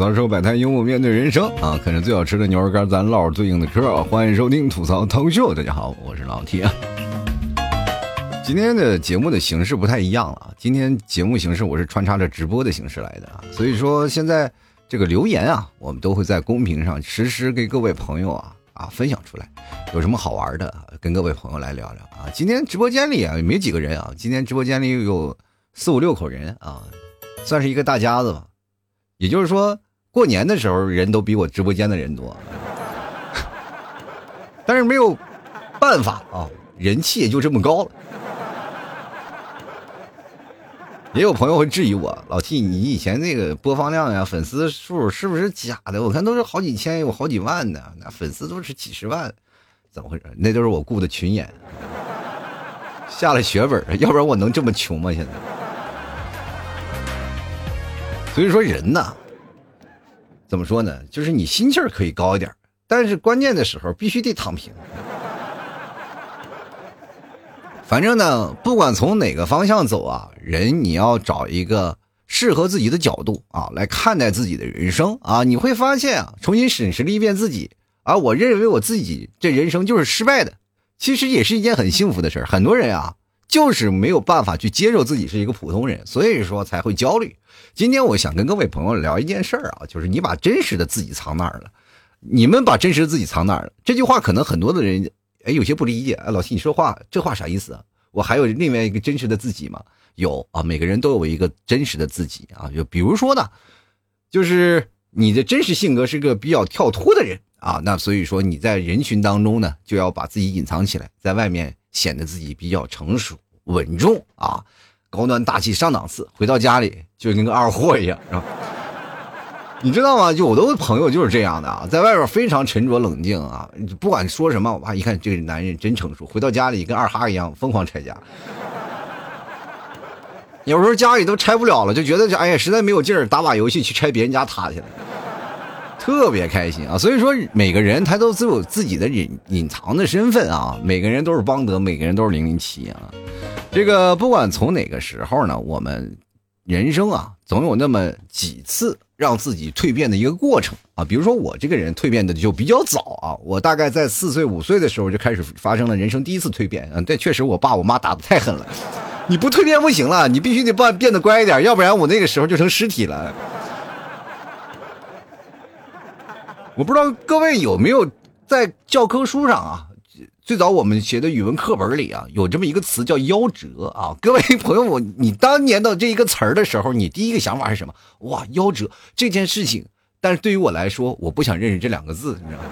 槽说摆摊幽默面对人生啊，啃着最好吃的牛肉干，咱唠最硬的嗑。欢迎收听吐槽涛秀，大家好，我是老铁。今天的节目的形式不太一样了，今天节目形式我是穿插着直播的形式来的啊，所以说现在这个留言啊，我们都会在公屏上实时给各位朋友啊啊分享出来，有什么好玩的，跟各位朋友来聊聊啊。今天直播间里啊没几个人啊，今天直播间里有四五六口人啊，算是一个大家子吧。也就是说，过年的时候人都比我直播间的人多，但是没有办法啊，人气也就这么高了。也有朋友会质疑我，老 T，你以前那个播放量呀、粉丝数是不是假的？我看都是好几千，有好几万的，那粉丝都是几十万，怎么回事？那都是我雇的群演，下了血本，要不然我能这么穷吗？现在？所以说人呐，怎么说呢？就是你心气儿可以高一点，但是关键的时候必须得躺平。反正呢，不管从哪个方向走啊，人你要找一个适合自己的角度啊，来看待自己的人生啊，你会发现啊，重新审视了一遍自己啊，我认为我自己这人生就是失败的，其实也是一件很幸福的事儿。很多人啊。就是没有办法去接受自己是一个普通人，所以说才会焦虑。今天我想跟各位朋友聊一件事儿啊，就是你把真实的自己藏哪儿了？你们把真实的自己藏哪儿了？这句话可能很多的人哎有些不理解。哎，老七你说话这话啥意思啊？我还有另外一个真实的自己吗？有啊，每个人都有一个真实的自己啊。就比如说呢，就是你的真实性格是个比较跳脱的人啊，那所以说你在人群当中呢，就要把自己隐藏起来，在外面。显得自己比较成熟稳重啊，高端大气上档次。回到家里就跟个二货一样，是吧？你知道吗？就我的朋友就是这样的啊，在外边非常沉着冷静啊，不管说什么，我爸，一看这个男人真成熟。回到家里跟二哈一样疯狂拆家，有时候家里都拆不了了，就觉得哎呀，实在没有劲儿，打把游戏去拆别人家塔去了。特别开心啊！所以说，每个人他都自有自己的隐隐藏的身份啊。每个人都是邦德，每个人都是零零七啊。这个不管从哪个时候呢，我们人生啊，总有那么几次让自己蜕变的一个过程啊。比如说我这个人蜕变的就比较早啊，我大概在四岁五岁的时候就开始发生了人生第一次蜕变啊。但确实我爸我妈打的太狠了，你不蜕变不行了，你必须得变变得乖一点，要不然我那个时候就成尸体了。我不知道各位有没有在教科书上啊，最早我们写的语文课本里啊，有这么一个词叫夭折啊。各位朋友，我你当年的这一个词儿的时候，你第一个想法是什么？哇，夭折这件事情。但是对于我来说，我不想认识这两个字，你知道吗？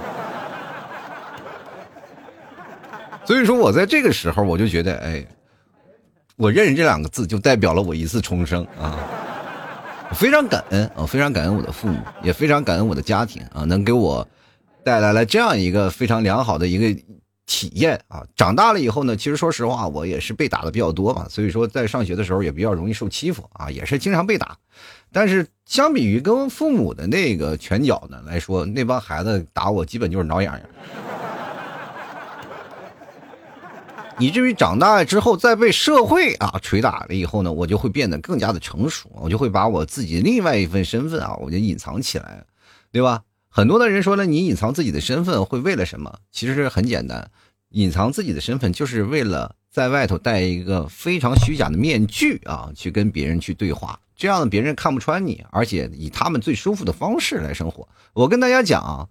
所以说我在这个时候，我就觉得，哎，我认识这两个字，就代表了我一次重生啊。非常感恩啊，非常感恩我的父母，也非常感恩我的家庭啊，能给我带来了这样一个非常良好的一个体验啊。长大了以后呢，其实说实话，我也是被打的比较多嘛，所以说在上学的时候也比较容易受欺负啊，也是经常被打。但是相比于跟父母的那个拳脚呢来说，那帮孩子打我基本就是挠痒痒。以至于长大之后再被社会啊捶打了以后呢，我就会变得更加的成熟，我就会把我自己另外一份身份啊，我就隐藏起来，对吧？很多的人说了，你隐藏自己的身份会为了什么？其实很简单，隐藏自己的身份就是为了在外头戴一个非常虚假的面具啊，去跟别人去对话，这样别人看不穿你，而且以他们最舒服的方式来生活。我跟大家讲啊，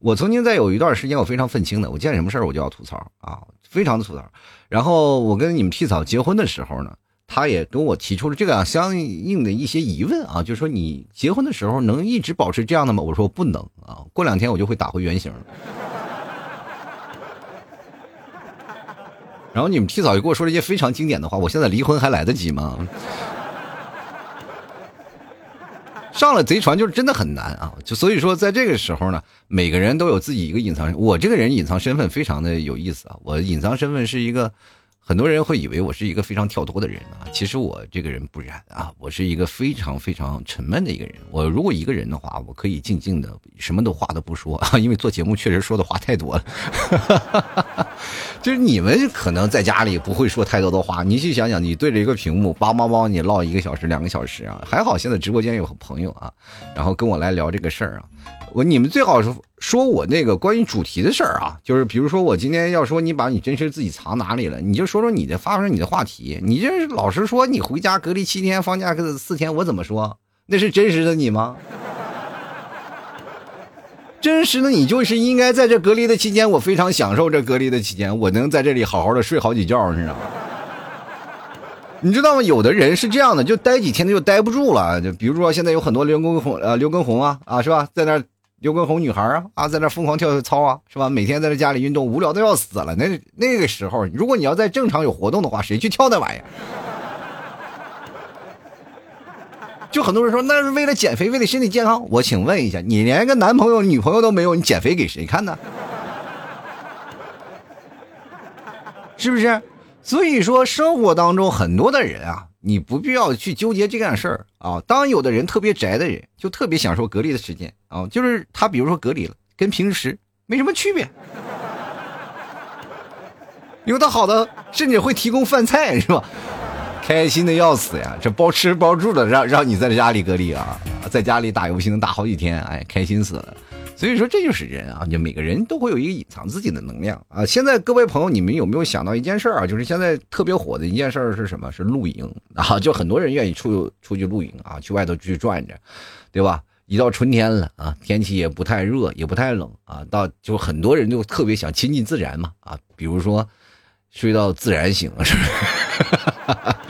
我曾经在有一段时间我非常愤青的，我见什么事儿我就要吐槽啊。非常的吐槽，然后我跟你们替嫂结婚的时候呢，他也跟我提出了这个相应的一些疑问啊，就是说你结婚的时候能一直保持这样的吗？我说不能啊，过两天我就会打回原形。然后你们替嫂就跟我说了一些非常经典的话，我现在离婚还来得及吗？上了贼船就是真的很难啊！就所以说，在这个时候呢，每个人都有自己一个隐藏。我这个人隐藏身份非常的有意思啊！我隐藏身份是一个很多人会以为我是一个非常跳脱的人啊，其实我这个人不然啊，我是一个非常非常沉闷的一个人。我如果一个人的话，我可以静静的，什么都话都不说啊，因为做节目确实说的话太多了。就是你们可能在家里不会说太多的话，你去想想，你对着一个屏幕，梆梆梆，你唠一个小时、两个小时啊，还好现在直播间有朋友啊，然后跟我来聊这个事儿啊。我你们最好是说我那个关于主题的事儿啊，就是比如说我今天要说你把你真实自己藏哪里了，你就说说你的发生你的话题。你这老实说，你回家隔离七天，放假个四天，我怎么说？那是真实的你吗？真实的你就是应该在这隔离的期间，我非常享受这隔离的期间，我能在这里好好的睡好几觉，你知道吗？你知道吗？有的人是这样的，就待几天他就待不住了。就比如说现在有很多刘畊宏呃刘畊宏啊啊是吧，在那。刘畊宏女孩啊啊，在那疯狂跳操啊，是吧？每天在这家里运动，无聊的要死了。那那个时候，如果你要在正常有活动的话，谁去跳那玩意儿？就很多人说那是为了减肥，为了身体健康。我请问一下，你连个男朋友、女朋友都没有，你减肥给谁看呢？是不是？所以说，生活当中很多的人啊。你不必要去纠结这件事儿啊！当有的人特别宅的人，就特别享受隔离的时间啊，就是他比如说隔离了，跟平时没什么区别。有的好的甚至会提供饭菜，是吧？开心的要死呀！这包吃包住的，让让你在家里隔离啊，在家里打游戏能打好几天，哎，开心死了。所以说这就是人啊，就每个人都会有一个隐藏自己的能量啊。现在各位朋友，你们有没有想到一件事儿啊？就是现在特别火的一件事儿是什么？是露营啊！就很多人愿意出出去露营啊，去外头去转着，对吧？一到春天了啊，天气也不太热，也不太冷啊，到就很多人就特别想亲近自然嘛啊，比如说睡到自然醒，是不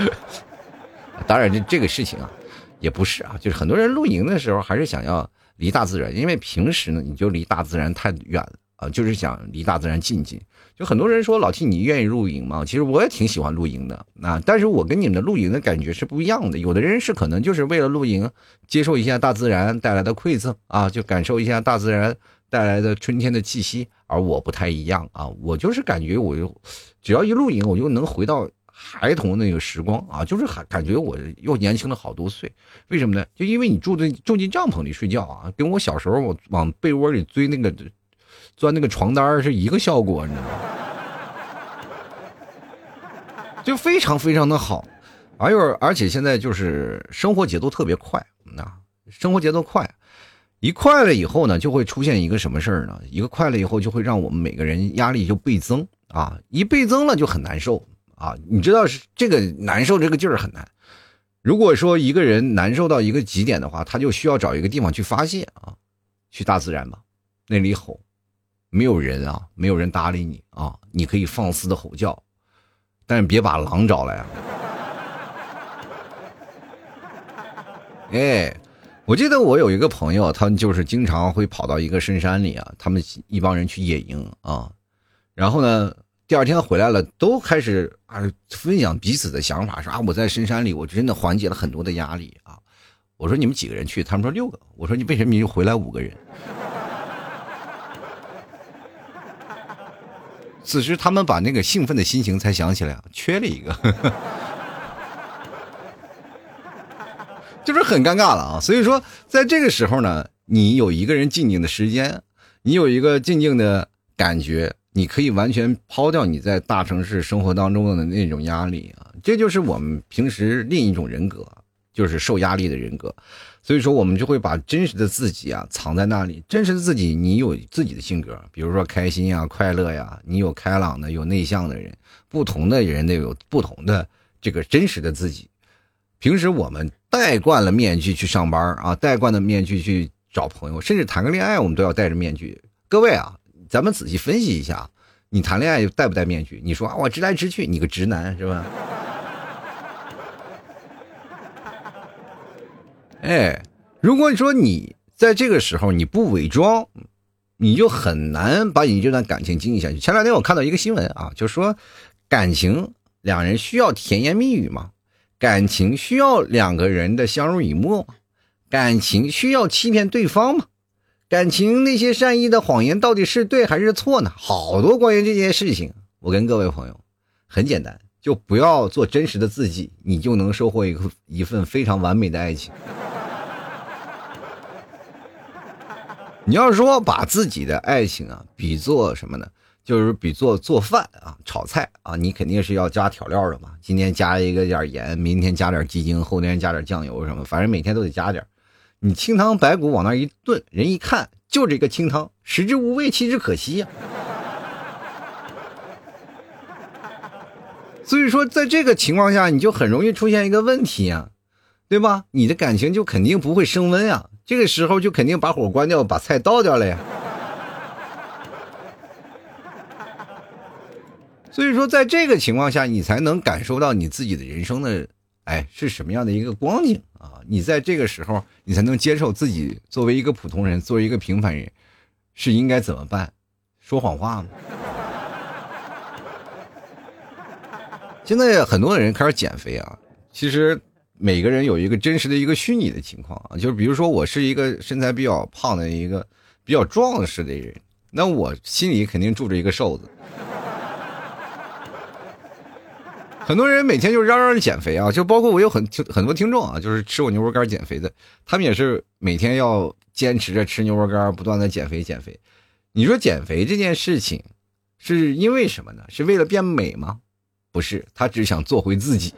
是？当然这这个事情啊，也不是啊，就是很多人露营的时候还是想要。离大自然，因为平时呢，你就离大自然太远了啊，就是想离大自然近近。就很多人说老 T，你愿意露营吗？其实我也挺喜欢露营的啊，但是我跟你们的露营的感觉是不一样的。有的人是可能就是为了露营，接受一下大自然带来的馈赠啊，就感受一下大自然带来的春天的气息。而我不太一样啊，我就是感觉我就只要一露营，我就能回到。孩童那个时光啊，就是还感觉我又年轻了好多岁，为什么呢？就因为你住在住进帐篷里睡觉啊，跟我小时候我往被窝里追那个钻那个床单是一个效果，你知道吗？就非常非常的好，而又而且现在就是生活节奏特别快，那生活节奏快，一快了以后呢，就会出现一个什么事儿呢？一个快了以后，就会让我们每个人压力就倍增啊，一倍增了就很难受。啊，你知道是这个难受这个劲儿很难。如果说一个人难受到一个极点的话，他就需要找一个地方去发泄啊，去大自然吧，那里吼，没有人啊，没有人搭理你啊，你可以放肆的吼叫，但是别把狼找来啊。哎，我记得我有一个朋友，他们就是经常会跑到一个深山里啊，他们一帮人去野营啊，然后呢。第二天回来了，都开始啊分享彼此的想法，说啊我在深山里，我真的缓解了很多的压力啊。我说你们几个人去？他们说六个。我说你为什么你就回来五个人？此时他们把那个兴奋的心情才想起来，缺了一个，就是很尴尬了啊。所以说，在这个时候呢，你有一个人静静的时间，你有一个静静的感觉。你可以完全抛掉你在大城市生活当中的那种压力啊，这就是我们平时另一种人格，就是受压力的人格。所以说，我们就会把真实的自己啊藏在那里。真实的自己，你有自己的性格，比如说开心呀、快乐呀，你有开朗的，有内向的人，不同的人都有不同的这个真实的自己。平时我们戴惯了面具去上班啊，戴惯了面具去找朋友，甚至谈个恋爱，我们都要戴着面具。各位啊。咱们仔细分析一下，你谈恋爱戴不戴面具？你说啊，我直来直去，你个直男是吧？哎，如果你说你在这个时候你不伪装，你就很难把你这段感情经营下去。前两天我看到一个新闻啊，就说感情两人需要甜言蜜语吗？感情需要两个人的相濡以沫吗？感情需要欺骗对方吗？感情那些善意的谎言到底是对还是错呢？好多关于这件事情，我跟各位朋友，很简单，就不要做真实的自己，你就能收获一个一份非常完美的爱情。你要说把自己的爱情啊比作什么呢？就是比作做饭啊，炒菜啊，你肯定是要加调料的嘛。今天加一个点盐，明天加点鸡精，后天加点酱油什么，反正每天都得加点。你清汤白骨往那一炖，人一看就这个清汤，食之无味，弃之可惜呀。所以说，在这个情况下，你就很容易出现一个问题啊，对吧？你的感情就肯定不会升温啊。这个时候就肯定把火关掉，把菜倒掉了呀。所以说，在这个情况下，你才能感受到你自己的人生的，哎，是什么样的一个光景啊？你在这个时候，你才能接受自己作为一个普通人，作为一个平凡人，是应该怎么办？说谎话吗？现在很多的人开始减肥啊，其实每个人有一个真实的一个虚拟的情况啊，就是比如说我是一个身材比较胖的一个比较壮实的人，那我心里肯定住着一个瘦子。很多人每天就嚷嚷着减肥啊，就包括我有很很多听众啊，就是吃我牛肉干减肥的，他们也是每天要坚持着吃牛肉干，不断的减肥减肥。你说减肥这件事情是因为什么呢？是为了变美吗？不是，他只想做回自己，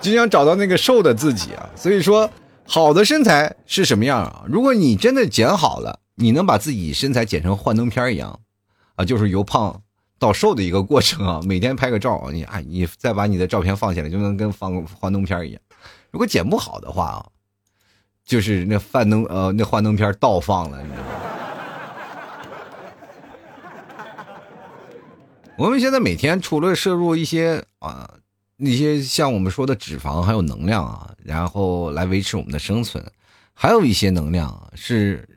就想找到那个瘦的自己啊。所以说，好的身材是什么样啊？如果你真的减好了，你能把自己身材减成幻灯片一样，啊，就是由胖到瘦的一个过程啊。每天拍个照，你哎，你再把你的照片放起来，就能跟放幻灯片一样。如果剪不好的话啊，就是那幻灯呃，那幻灯片倒放了，你知道吗？我们现在每天除了摄入一些啊那些像我们说的脂肪还有能量啊，然后来维持我们的生存，还有一些能量是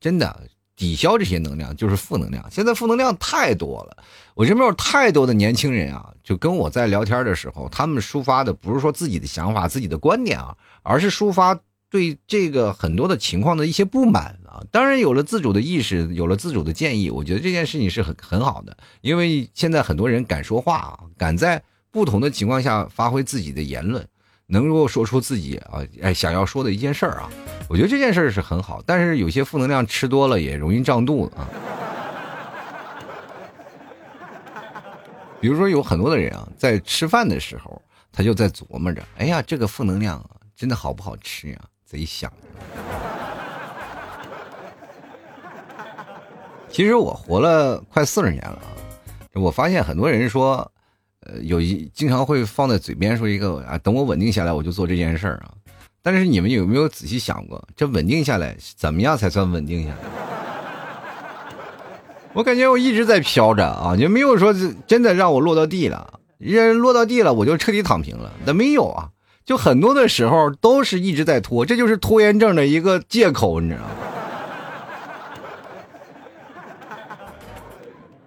真的抵消这些能量，就是负能量。现在负能量太多了，我身边有太多的年轻人啊，就跟我在聊天的时候，他们抒发的不是说自己的想法、自己的观点啊，而是抒发。对这个很多的情况的一些不满啊，当然有了自主的意识，有了自主的建议，我觉得这件事情是很很好的，因为现在很多人敢说话啊，敢在不同的情况下发挥自己的言论，能够说出自己啊哎想要说的一件事儿啊，我觉得这件事儿是很好，但是有些负能量吃多了也容易胀肚子啊。比如说有很多的人啊，在吃饭的时候，他就在琢磨着，哎呀，这个负能量啊真的好不好吃呀？贼想。其实我活了快四十年了啊，我发现很多人说，呃，有一经常会放在嘴边说一个啊，等我稳定下来我就做这件事儿啊。但是你们有没有仔细想过，这稳定下来怎么样才算稳定下来？我感觉我一直在飘着啊，就没有说真的让我落到地了。人落到地了，我就彻底躺平了，那没有啊。就很多的时候都是一直在拖，这就是拖延症的一个借口，你知道吗？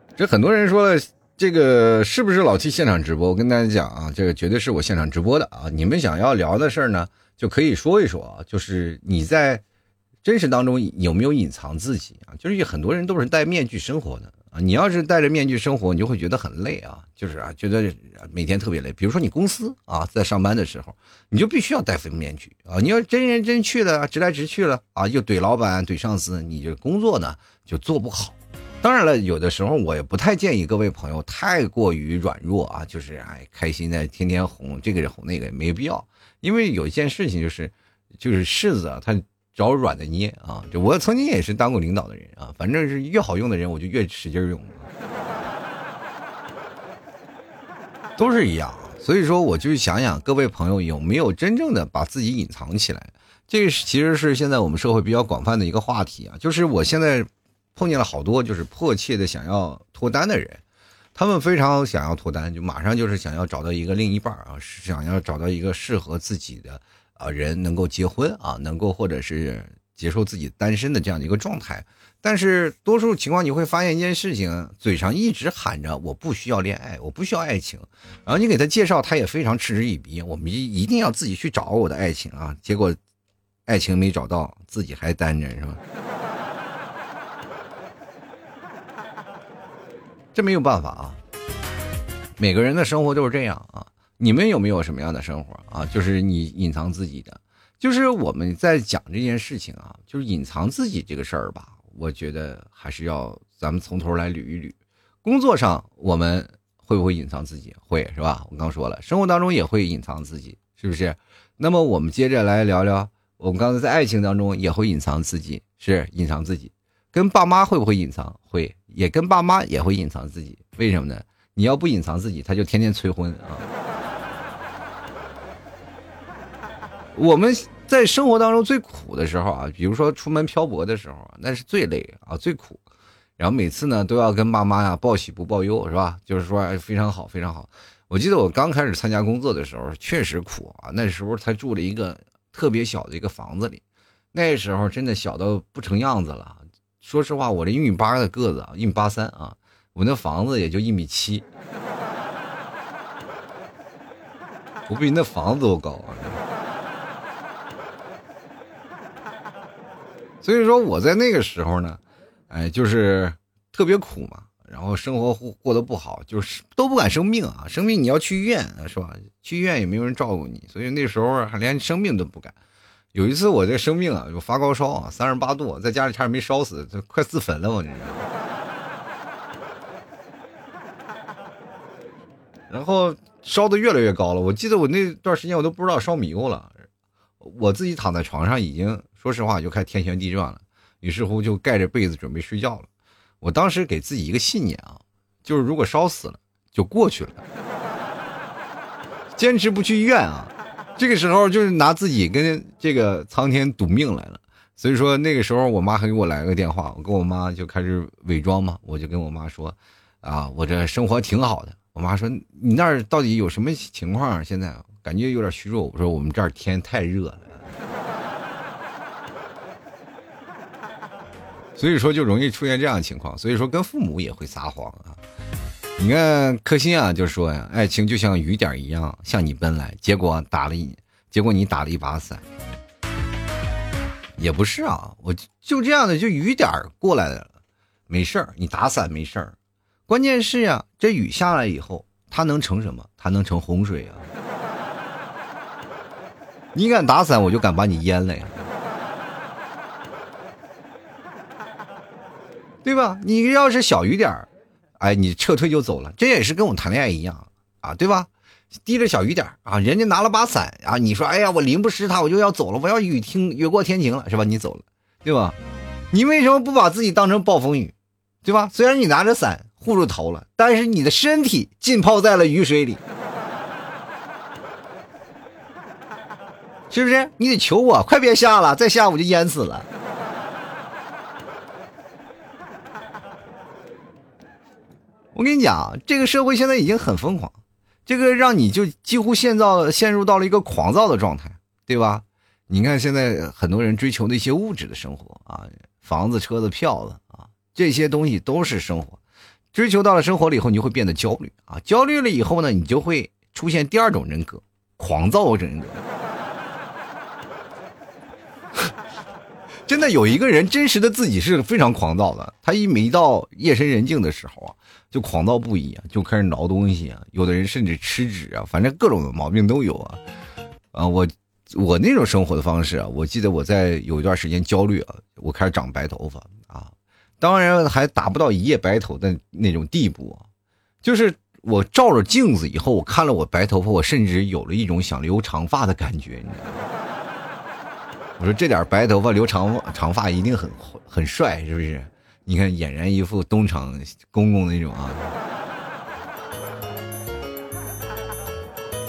这很多人说这个是不是老七现场直播？我跟大家讲啊，这个绝对是我现场直播的啊！你们想要聊的事儿呢，就可以说一说啊。就是你在真实当中有没有隐藏自己啊？就是很多人都是戴面具生活的啊。你要是戴着面具生活，你就会觉得很累啊，就是啊，觉得每天特别累。比如说你公司啊，在上班的时候，你就必须要戴副面具啊。你要真人真去了，直来直去了啊，又怼老板怼上司，你这工作呢就做不好。当然了，有的时候我也不太建议各位朋友太过于软弱啊，就是哎开心的天天哄这个哄那个，没必要。因为有一件事情就是，就是柿子啊，它。找软的捏啊！就我曾经也是当过领导的人啊，反正是越好用的人，我就越使劲用，都是一样。所以说，我就想想各位朋友有没有真正的把自己隐藏起来？这个其实是现在我们社会比较广泛的一个话题啊。就是我现在碰见了好多就是迫切的想要脱单的人，他们非常想要脱单，就马上就是想要找到一个另一半啊，想要找到一个适合自己的。啊，人能够结婚啊，能够或者是接受自己单身的这样的一个状态，但是多数情况你会发现一件事情，嘴上一直喊着我不需要恋爱，我不需要爱情，然后你给他介绍，他也非常嗤之以鼻，我们一一定要自己去找我的爱情啊，结果爱情没找到，自己还单着是吧？这没有办法啊，每个人的生活都是这样啊。你们有没有什么样的生活啊？就是你隐藏自己的，就是我们在讲这件事情啊，就是隐藏自己这个事儿吧。我觉得还是要咱们从头来捋一捋。工作上我们会不会隐藏自己？会是吧？我刚说了，生活当中也会隐藏自己，是不是？那么我们接着来聊聊，我们刚才在爱情当中也会隐藏自己，是隐藏自己。跟爸妈会不会隐藏？会，也跟爸妈也会隐藏自己。为什么呢？你要不隐藏自己，他就天天催婚啊。我们在生活当中最苦的时候啊，比如说出门漂泊的时候，那是最累啊，最苦。然后每次呢，都要跟爸妈呀报喜不报忧，是吧？就是说非常好，非常好。我记得我刚开始参加工作的时候，确实苦啊。那时候才住了一个特别小的一个房子里，那时候真的小到不成样子了。说实话，我这一米八的个子啊，一米八三啊，我那房子也就一米七，我比那房子都高啊。所以说我在那个时候呢，哎，就是特别苦嘛。然后生活过过得不好，就是都不敢生病啊！生病你要去医院是吧？去医院也没有人照顾你，所以那时候还连生病都不敢。有一次我这生病啊，就发高烧啊，三十八度，在家里差点没烧死，就快自焚了我这。然后烧的越来越高了，我记得我那段时间我都不知道烧迷糊了，我自己躺在床上已经说实话就开始天旋地转了，于是乎就盖着被子准备睡觉了。我当时给自己一个信念啊，就是如果烧死了就过去了，坚持不去医院啊。这个时候就是拿自己跟这个苍天赌命来了。所以说那个时候我妈还给我来个电话，我跟我妈就开始伪装嘛，我就跟我妈说，啊，我这生活挺好的。我妈说你那儿到底有什么情况？现在感觉有点虚弱。我说我们这儿天太热了。所以说就容易出现这样的情况，所以说跟父母也会撒谎啊。你看可心啊，就说呀，爱情就像雨点一样向你奔来，结果打了一，结果你打了一把伞，也不是啊，我就这样的，就雨点过来了，没事儿，你打伞没事儿，关键是呀，这雨下来以后，它能成什么？它能成洪水啊！你敢打伞，我就敢把你淹了呀！对吧？你要是小雨点儿，哎，你撤退就走了，这也是跟我谈恋爱一样啊，对吧？滴着小雨点啊，人家拿了把伞啊，你说，哎呀，我淋不湿他，我就要走了，我要雨停，雨过天晴了，是吧？你走了，对吧？你为什么不把自己当成暴风雨，对吧？虽然你拿着伞护住头了，但是你的身体浸泡在了雨水里，是不是？你得求我快别下了，再下我就淹死了。我跟你讲，这个社会现在已经很疯狂，这个让你就几乎陷到陷入到了一个狂躁的状态，对吧？你看现在很多人追求那些物质的生活啊，房子、车子、票子啊，这些东西都是生活。追求到了生活了以后，你就会变得焦虑啊，焦虑了以后呢，你就会出现第二种人格——狂躁人格。真的有一个人真实的自己是非常狂躁的，他一每到夜深人静的时候啊，就狂躁不已啊，就开始挠东西啊，有的人甚至吃纸啊，反正各种的毛病都有啊。啊，我我那种生活的方式啊，我记得我在有一段时间焦虑啊，我开始长白头发啊，当然还达不到一夜白头的那种地步啊，就是我照着镜子以后，我看了我白头发，我甚至有了一种想留长发的感觉，你知道吗？我说这点白头发留长长发一定很很帅，是不是？你看俨然一副东厂公公那种啊！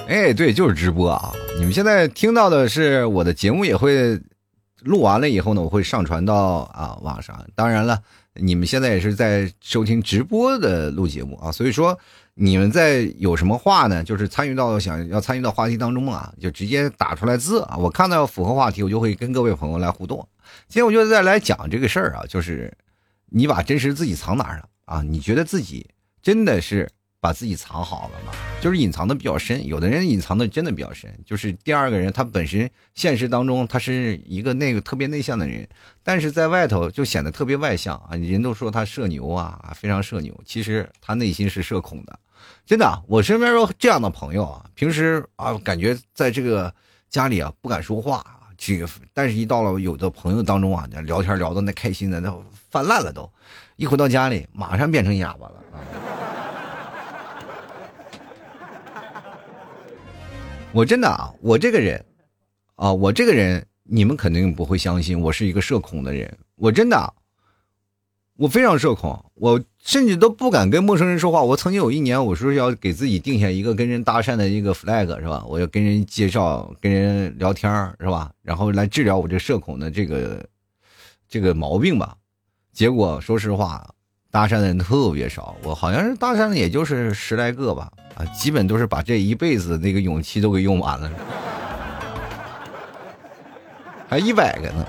哎，对，就是直播啊！你们现在听到的是我的节目也会录完了以后呢，我会上传到啊网上。当然了，你们现在也是在收听直播的录节目啊，所以说。你们在有什么话呢？就是参与到想要参与到话题当中啊，就直接打出来字啊。我看到符合话题，我就会跟各位朋友来互动。今天我就再来讲这个事儿啊，就是你把真实自己藏哪儿了啊？你觉得自己真的是把自己藏好了吗？就是隐藏的比较深，有的人隐藏的真的比较深。就是第二个人，他本身现实当中他是一个那个特别内向的人，但是在外头就显得特别外向啊。人都说他社牛啊，非常社牛，其实他内心是社恐的。真的，我身边有这样的朋友啊，平时啊感觉在这个家里啊不敢说话，这个但是一到了有的朋友当中啊，聊天聊的那开心的那泛滥了都，一回到家里马上变成哑巴了啊。我真的啊，我这个人啊，我这个人你们肯定不会相信，我是一个社恐的人，我真的。我非常社恐，我甚至都不敢跟陌生人说话。我曾经有一年，我说要给自己定下一个跟人搭讪的一个 flag，是吧？我要跟人介绍、跟人聊天，是吧？然后来治疗我这社恐的这个这个毛病吧。结果说实话，搭讪的人特别少，我好像是搭讪的也就是十来个吧，啊，基本都是把这一辈子那个勇气都给用完了，还一百个呢。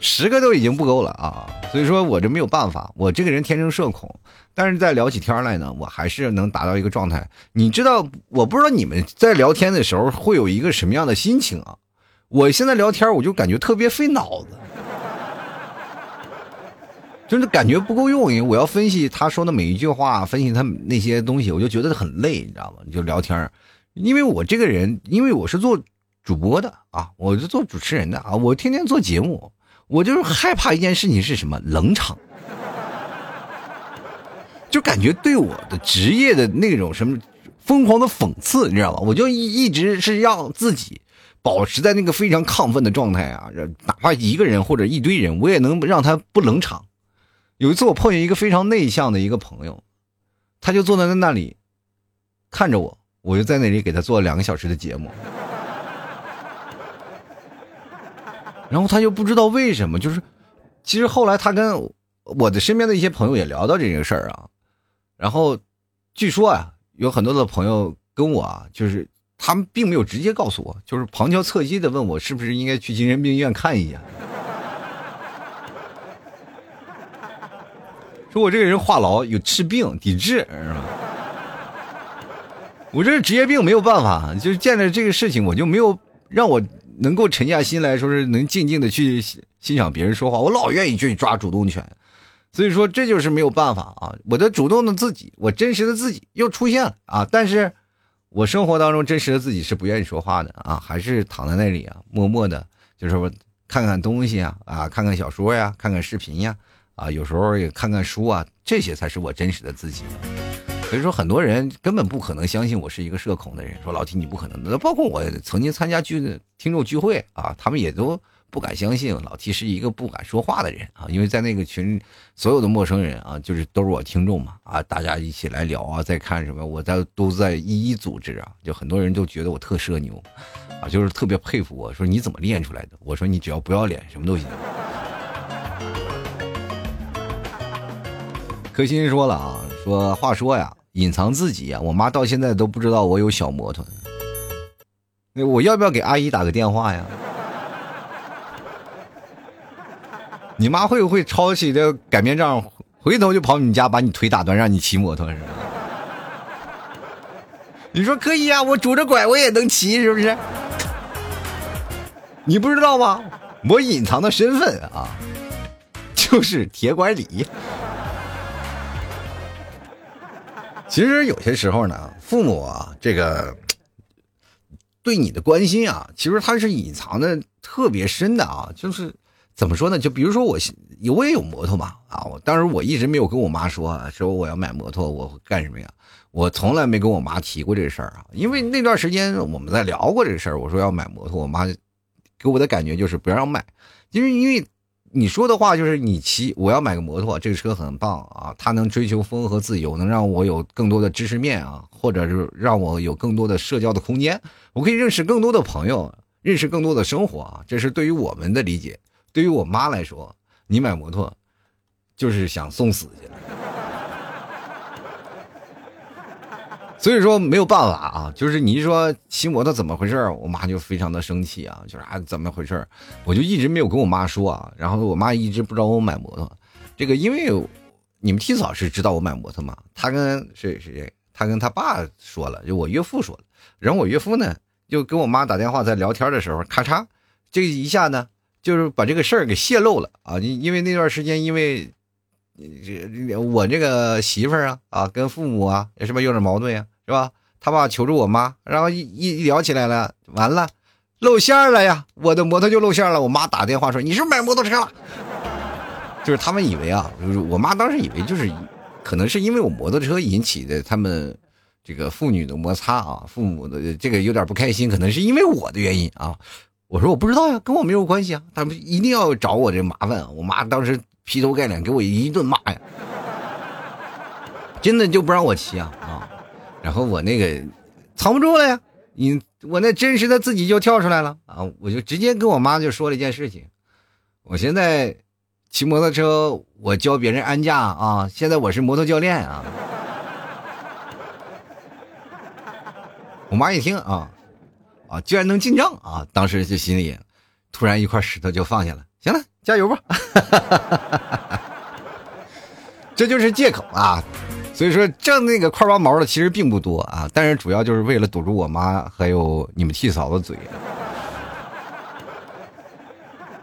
十个都已经不够了啊，所以说我这没有办法，我这个人天生社恐，但是在聊起天来呢，我还是能达到一个状态。你知道，我不知道你们在聊天的时候会有一个什么样的心情啊？我现在聊天我就感觉特别费脑子，就是感觉不够用，因为我要分析他说的每一句话，分析他那些东西，我就觉得很累，你知道吗？就聊天，因为我这个人，因为我是做主播的啊，我是做主持人的啊，我天天做节目。我就是害怕一件事情是什么冷场，就感觉对我的职业的那种什么疯狂的讽刺，你知道吧？我就一一直是让自己保持在那个非常亢奋的状态啊，哪怕一个人或者一堆人，我也能让他不冷场。有一次我碰见一个非常内向的一个朋友，他就坐在那里看着我，我就在那里给他做了两个小时的节目。然后他就不知道为什么，就是，其实后来他跟我的身边的一些朋友也聊到这个事儿啊，然后，据说啊，有很多的朋友跟我啊，就是他们并没有直接告诉我，就是旁敲侧击的问我是不是应该去精神病院看一下，说我这个人话痨，有治病抵制是吧？我这是职业病，没有办法，就是见着这个事情，我就没有让我。能够沉下心来说是能静静的去欣赏别人说话，我老愿意去抓主动权，所以说这就是没有办法啊！我的主动的自己，我真实的自己又出现了啊！但是，我生活当中真实的自己是不愿意说话的啊，还是躺在那里啊，默默的，就是说看看东西啊啊，看看小说呀，看看视频呀啊，有时候也看看书啊，这些才是我真实的自己。所以说，很多人根本不可能相信我是一个社恐的人。说老提你不可能的，包括我曾经参加聚听众聚会啊，他们也都不敢相信老提是一个不敢说话的人啊。因为在那个群，所有的陌生人啊，就是都是我听众嘛啊，大家一起来聊啊，在看什么，我在都在一一组织啊。就很多人都觉得我特社牛，啊，就是特别佩服我，说你怎么练出来的？我说你只要不要脸，什么都行。柯鑫说了啊，说话说呀。隐藏自己呀！我妈到现在都不知道我有小摩托。那我要不要给阿姨打个电话呀？你妈会不会抄起这擀面杖，回头就跑你家把你腿打断，让你骑摩托是吧？你说可以啊，我拄着拐我也能骑，是不是？你不知道吗？我隐藏的身份啊，就是铁拐李。其实有些时候呢，父母啊，这个对你的关心啊，其实他是隐藏的特别深的啊。就是怎么说呢？就比如说我，我也有摩托嘛啊。我当时我一直没有跟我妈说，说我要买摩托，我干什么呀？我从来没跟我妈提过这事儿啊。因为那段时间我们在聊过这事儿，我说要买摩托，我妈给我的感觉就是不让买，因为因为。你说的话就是你骑，我要买个摩托，这个车很棒啊，它能追求风和自由，能让我有更多的知识面啊，或者是让我有更多的社交的空间，我可以认识更多的朋友，认识更多的生活啊，这是对于我们的理解。对于我妈来说，你买摩托，就是想送死去了。所以说没有办法啊，就是你一说骑摩托怎么回事我妈就非常的生气啊，就是啊怎么回事我就一直没有跟我妈说啊，然后我妈一直不知道我买摩托，这个因为你们提早是知道我买摩托嘛，他跟谁谁谁，他跟他爸说了，就我岳父说了，然后我岳父呢就跟我妈打电话在聊天的时候，咔嚓，这一下呢就是把这个事儿给泄露了啊，因为那段时间因为。这我这个媳妇儿啊啊，跟父母啊是不是有点矛盾呀？是吧？他爸求助我妈，然后一一聊起来了，完了，露馅了呀！我的摩托就露馅了。我妈打电话说：“你是不是买摩托车了？” 就是他们以为啊，就是我妈当时以为就是，可能是因为我摩托车引起的他们这个父女的摩擦啊，父母的这个有点不开心，可能是因为我的原因啊。我说我不知道呀，跟我没有关系啊，他们一定要找我这麻烦。我妈当时劈头盖脸给我一顿骂呀，真的就不让我骑啊啊！然后我那个藏不住了呀，你我那真实的自己就跳出来了啊！我就直接跟我妈就说了一件事情，我现在骑摩托车，我教别人安驾啊，现在我是摩托教练啊。我妈一听啊啊，居然能进账啊！当时就心里突然一块石头就放下了。行了，加油吧！这就是借口啊。所以说挣那个块八毛的其实并不多啊，但是主要就是为了堵住我妈还有你们替嫂子嘴。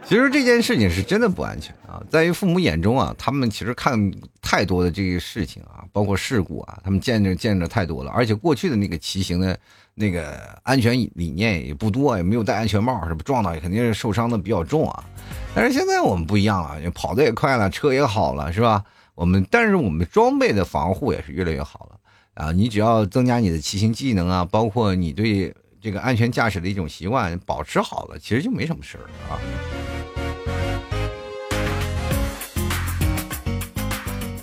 其实这件事情是真的不安全啊，在于父母眼中啊，他们其实看太多的这个事情啊，包括事故啊，他们见着见着太多了，而且过去的那个骑行的那个安全理念也不多，也没有戴安全帽，是不撞到也肯定是受伤的比较重啊。但是现在我们不一样了，跑的也快了，车也好了，是吧？我们但是我们装备的防护也是越来越好了啊！你只要增加你的骑行技能啊，包括你对这个安全驾驶的一种习惯保持好了，其实就没什么事儿啊。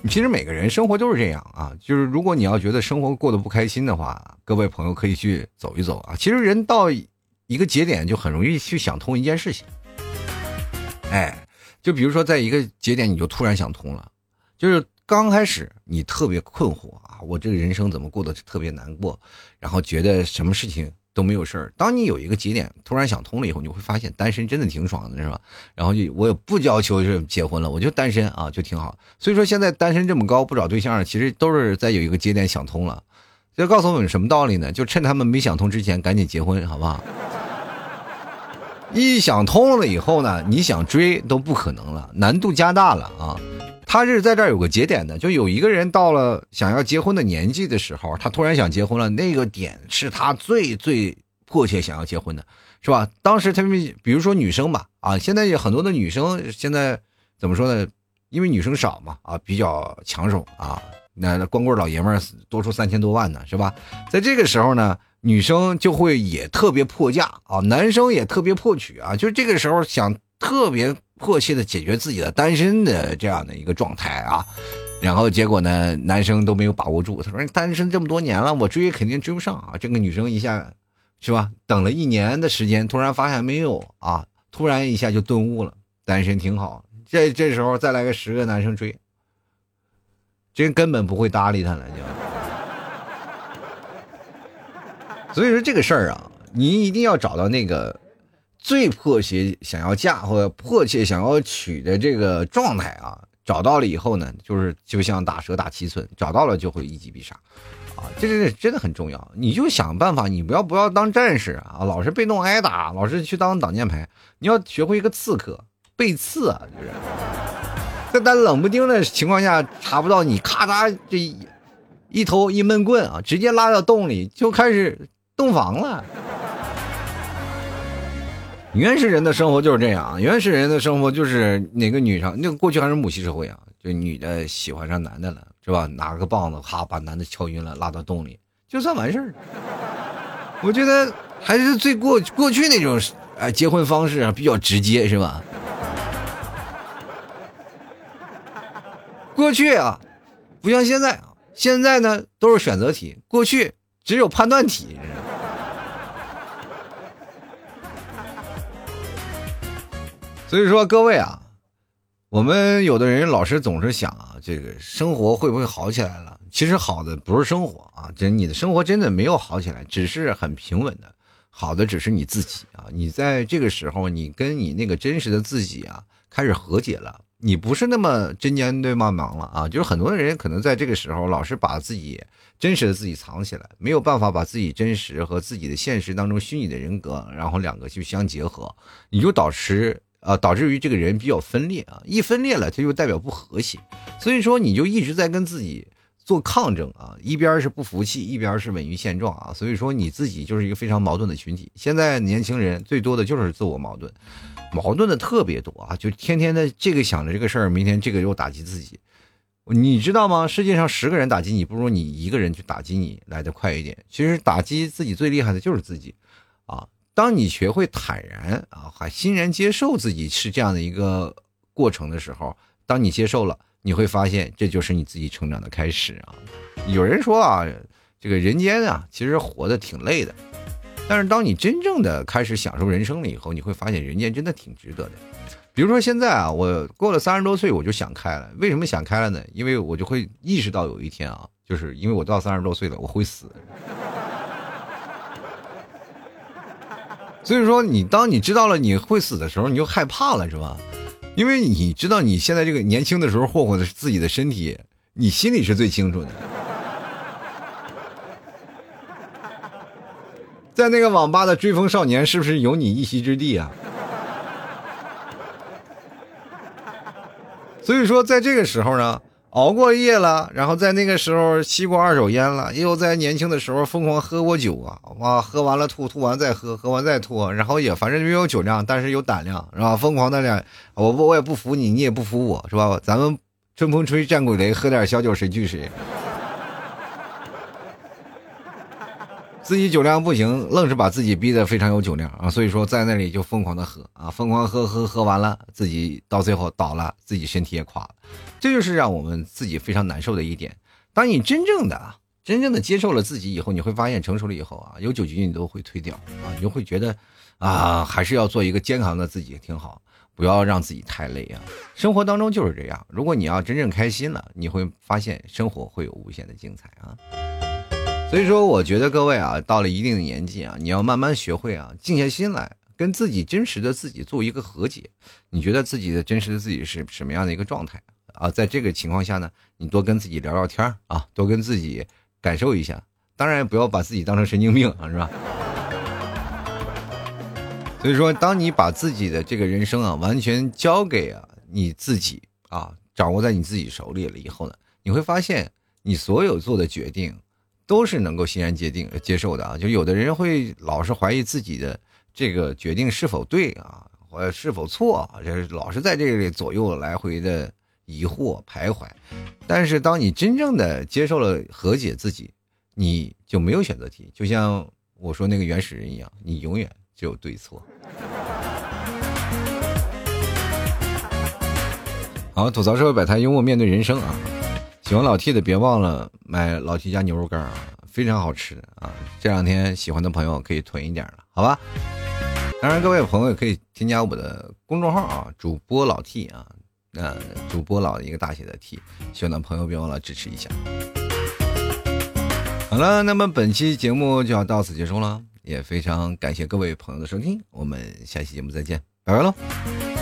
其实每个人生活都是这样啊，就是如果你要觉得生活过得不开心的话，各位朋友可以去走一走啊。其实人到一个节点就很容易去想通一件事情，哎，就比如说在一个节点你就突然想通了。就是刚开始你特别困惑啊，我这个人生怎么过得特别难过，然后觉得什么事情都没有事儿。当你有一个节点突然想通了以后，你会发现单身真的挺爽的，是吧？然后就我也不要求是结婚了，我就单身啊，就挺好。所以说现在单身这么高，不找对象，其实都是在有一个节点想通了。就告诉我们什么道理呢？就趁他们没想通之前，赶紧结婚，好不好？一想通了以后呢，你想追都不可能了，难度加大了啊。他是在这儿有个节点的，就有一个人到了想要结婚的年纪的时候，他突然想结婚了。那个点是他最最迫切想要结婚的，是吧？当时他们比如说女生吧，啊，现在有很多的女生现在怎么说呢？因为女生少嘛，啊，比较抢手啊。那光棍老爷们多出三千多万呢，是吧？在这个时候呢，女生就会也特别迫嫁啊，男生也特别迫娶啊，就这个时候想特别。迫切的解决自己的单身的这样的一个状态啊，然后结果呢，男生都没有把握住。他说：“单身这么多年了，我追肯定追不上啊。”这个女生一下，是吧？等了一年的时间，突然发现没有啊，突然一下就顿悟了，单身挺好。这这时候再来个十个男生追，这根本不会搭理他了，就。所以说这个事儿啊，你一定要找到那个。最迫切想要嫁或者迫切想要娶的这个状态啊，找到了以后呢，就是就像打蛇打七寸，找到了就会一击必杀，啊，这这真的很重要。你就想办法，你不要不要当战士啊，老是被动挨打，老是去当挡箭牌。你要学会一个刺客，背刺啊，就是在他冷不丁的情况下查不到你，咔嚓这一一头一闷棍啊，直接拉到洞里就开始洞房了。原始人的生活就是这样，原始人的生活就是哪个女生，那个过去还是母系社会啊，就女的喜欢上男的了，是吧？拿个棒子，哈，把男的敲晕了，拉到洞里，就算完事儿。我觉得还是最过过去那种，哎，结婚方式啊比较直接，是吧？过去啊，不像现在啊，现在呢都是选择题，过去只有判断题。所以说，各位啊，我们有的人老是总是想啊，这个生活会不会好起来了？其实好的不是生活啊，这你的生活真的没有好起来，只是很平稳的。好的只是你自己啊，你在这个时候，你跟你那个真实的自己啊，开始和解了。你不是那么针尖对麦芒了啊！就是很多人可能在这个时候老是把自己真实的自己藏起来，没有办法把自己真实和自己的现实当中虚拟的人格，然后两个去相结合，你就导致。呃，导致于这个人比较分裂啊，一分裂了，它就代表不和谐，所以说你就一直在跟自己做抗争啊，一边是不服气，一边是稳于现状啊，所以说你自己就是一个非常矛盾的群体。现在年轻人最多的就是自我矛盾，矛盾的特别多啊，就天天的这个想着这个事儿，明天这个又打击自己，你知道吗？世界上十个人打击你，不如你一个人去打击你来的快一点。其实打击自己最厉害的就是自己。当你学会坦然啊，还欣然接受自己是这样的一个过程的时候，当你接受了，你会发现这就是你自己成长的开始啊。有人说啊，这个人间啊，其实活得挺累的，但是当你真正的开始享受人生了以后，你会发现人间真的挺值得的。比如说现在啊，我过了三十多岁，我就想开了。为什么想开了呢？因为我就会意识到有一天啊，就是因为我到三十多岁了，我会死。所以说，你当你知道了你会死的时候，你就害怕了，是吧？因为你知道你现在这个年轻的时候霍霍的是自己的身体，你心里是最清楚的。在那个网吧的追风少年，是不是有你一席之地啊？所以说，在这个时候呢。熬过夜了，然后在那个时候吸过二手烟了，又在年轻的时候疯狂喝过酒啊！哇，喝完了吐，吐完再喝，喝完再吐，然后也反正没有酒量，但是有胆量，是吧？疯狂的俩，我不我也不服你，你也不服我，是吧？咱们春风吹，战鬼雷，喝点小酒，谁惧谁？自己酒量不行，愣是把自己逼得非常有酒量啊！所以说在那里就疯狂的喝啊，疯狂喝喝喝完了，自己到最后倒了，自己身体也垮了，这就是让我们自己非常难受的一点。当你真正的、真正的接受了自己以后，你会发现成熟了以后啊，有酒局你都会推掉啊，你就会觉得啊，还是要做一个健康的自己挺好，不要让自己太累啊。生活当中就是这样，如果你要真正开心了，你会发现生活会有无限的精彩啊。所以说，我觉得各位啊，到了一定的年纪啊，你要慢慢学会啊，静下心来，跟自己真实的自己做一个和解。你觉得自己的真实的自己是什么样的一个状态啊？在这个情况下呢，你多跟自己聊聊天啊，多跟自己感受一下。当然，不要把自己当成神经病啊，是吧？所以说，当你把自己的这个人生啊，完全交给啊你自己啊，掌握在你自己手里了以后呢，你会发现你所有做的决定。都是能够欣然接定接受的啊，就有的人会老是怀疑自己的这个决定是否对啊，或是否错，啊就是老是在这里左右来回的疑惑徘徊。但是当你真正的接受了和解自己，你就没有选择题。就像我说那个原始人一样，你永远只有对错。好，吐槽社会百态，幽默面对人生啊。喜欢老 T 的，别忘了买老 T 家牛肉干啊，非常好吃啊！这两天喜欢的朋友可以囤一点了，好吧？当然，各位朋友也可以添加我的公众号啊，主播老 T 啊，呃，主播老的一个大写的 T，喜欢的朋友别忘了支持一下。好了，那么本期节目就要到此结束了，也非常感谢各位朋友的收听，我们下期节目再见，拜拜喽！